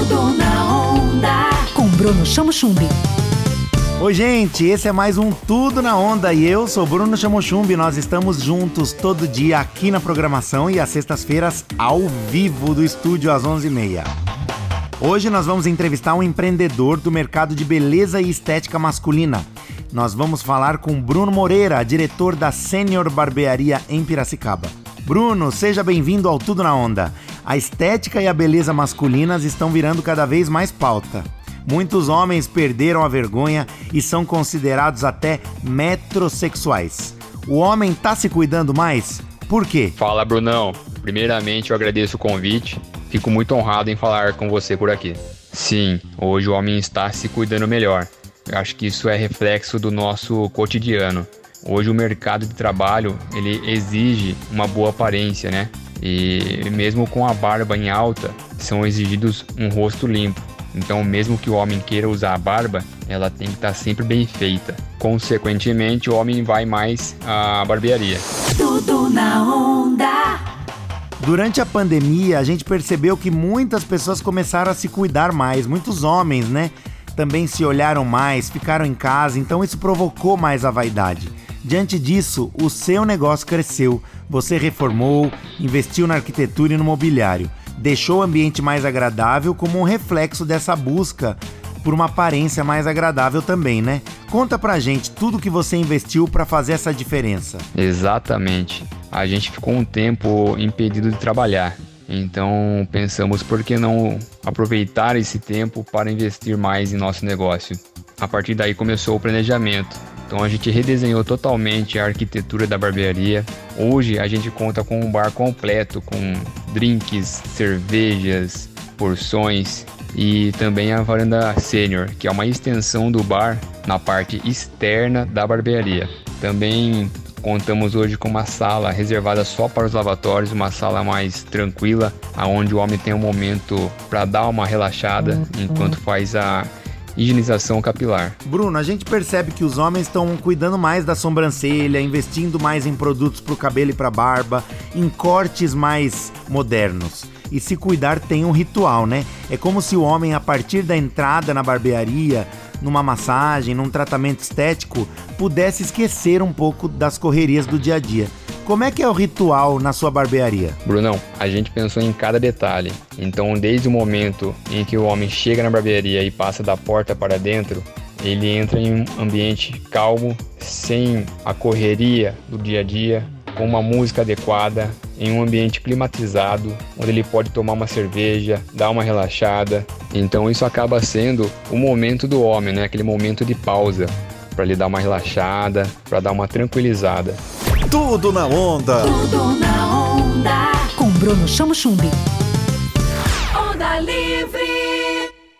Tudo na onda. Com Bruno Chamo Chumbi. Oi, gente, esse é mais um Tudo na Onda e eu sou Bruno Chamochumbi. Nós estamos juntos todo dia aqui na programação e às sextas-feiras ao vivo do estúdio às 11h30. Hoje nós vamos entrevistar um empreendedor do mercado de beleza e estética masculina. Nós vamos falar com Bruno Moreira, diretor da Senior Barbearia em Piracicaba. Bruno, seja bem-vindo ao Tudo na Onda. A estética e a beleza masculinas estão virando cada vez mais pauta. Muitos homens perderam a vergonha e são considerados até metrosexuais. O homem tá se cuidando mais? Por quê? Fala, Brunão. Primeiramente, eu agradeço o convite. Fico muito honrado em falar com você por aqui. Sim, hoje o homem está se cuidando melhor. Eu acho que isso é reflexo do nosso cotidiano. Hoje o mercado de trabalho, ele exige uma boa aparência, né? E mesmo com a barba em alta, são exigidos um rosto limpo. Então, mesmo que o homem queira usar a barba, ela tem que estar sempre bem feita. Consequentemente, o homem vai mais à barbearia. Tudo na onda. Durante a pandemia, a gente percebeu que muitas pessoas começaram a se cuidar mais, muitos homens, né? Também se olharam mais, ficaram em casa, então isso provocou mais a vaidade. Diante disso, o seu negócio cresceu, você reformou, investiu na arquitetura e no mobiliário deixou o ambiente mais agradável como um reflexo dessa busca por uma aparência mais agradável também, né? Conta pra gente tudo que você investiu para fazer essa diferença. Exatamente. A gente ficou um tempo impedido de trabalhar. Então pensamos por que não aproveitar esse tempo para investir mais em nosso negócio. A partir daí começou o planejamento então a gente redesenhou totalmente a arquitetura da barbearia. Hoje a gente conta com um bar completo com drinks, cervejas, porções e também a varanda sênior, que é uma extensão do bar na parte externa da barbearia. Também contamos hoje com uma sala reservada só para os lavatórios, uma sala mais tranquila, aonde o homem tem um momento para dar uma relaxada enquanto faz a higienização capilar. Bruno, a gente percebe que os homens estão cuidando mais da sobrancelha, investindo mais em produtos para o cabelo e para barba, em cortes mais modernos. E se cuidar tem um ritual, né? É como se o homem, a partir da entrada na barbearia, numa massagem, num tratamento estético, pudesse esquecer um pouco das correrias do dia a dia. Como é que é o ritual na sua barbearia? Brunão, a gente pensou em cada detalhe. Então, desde o momento em que o homem chega na barbearia e passa da porta para dentro, ele entra em um ambiente calmo, sem a correria do dia a dia, com uma música adequada, em um ambiente climatizado, onde ele pode tomar uma cerveja, dar uma relaxada. Então isso acaba sendo o momento do homem, né? Aquele momento de pausa para ele dar uma relaxada, para dar uma tranquilizada. Tudo na onda. Tudo na onda. Com Bruno Chamo Chumbi. Onda livre.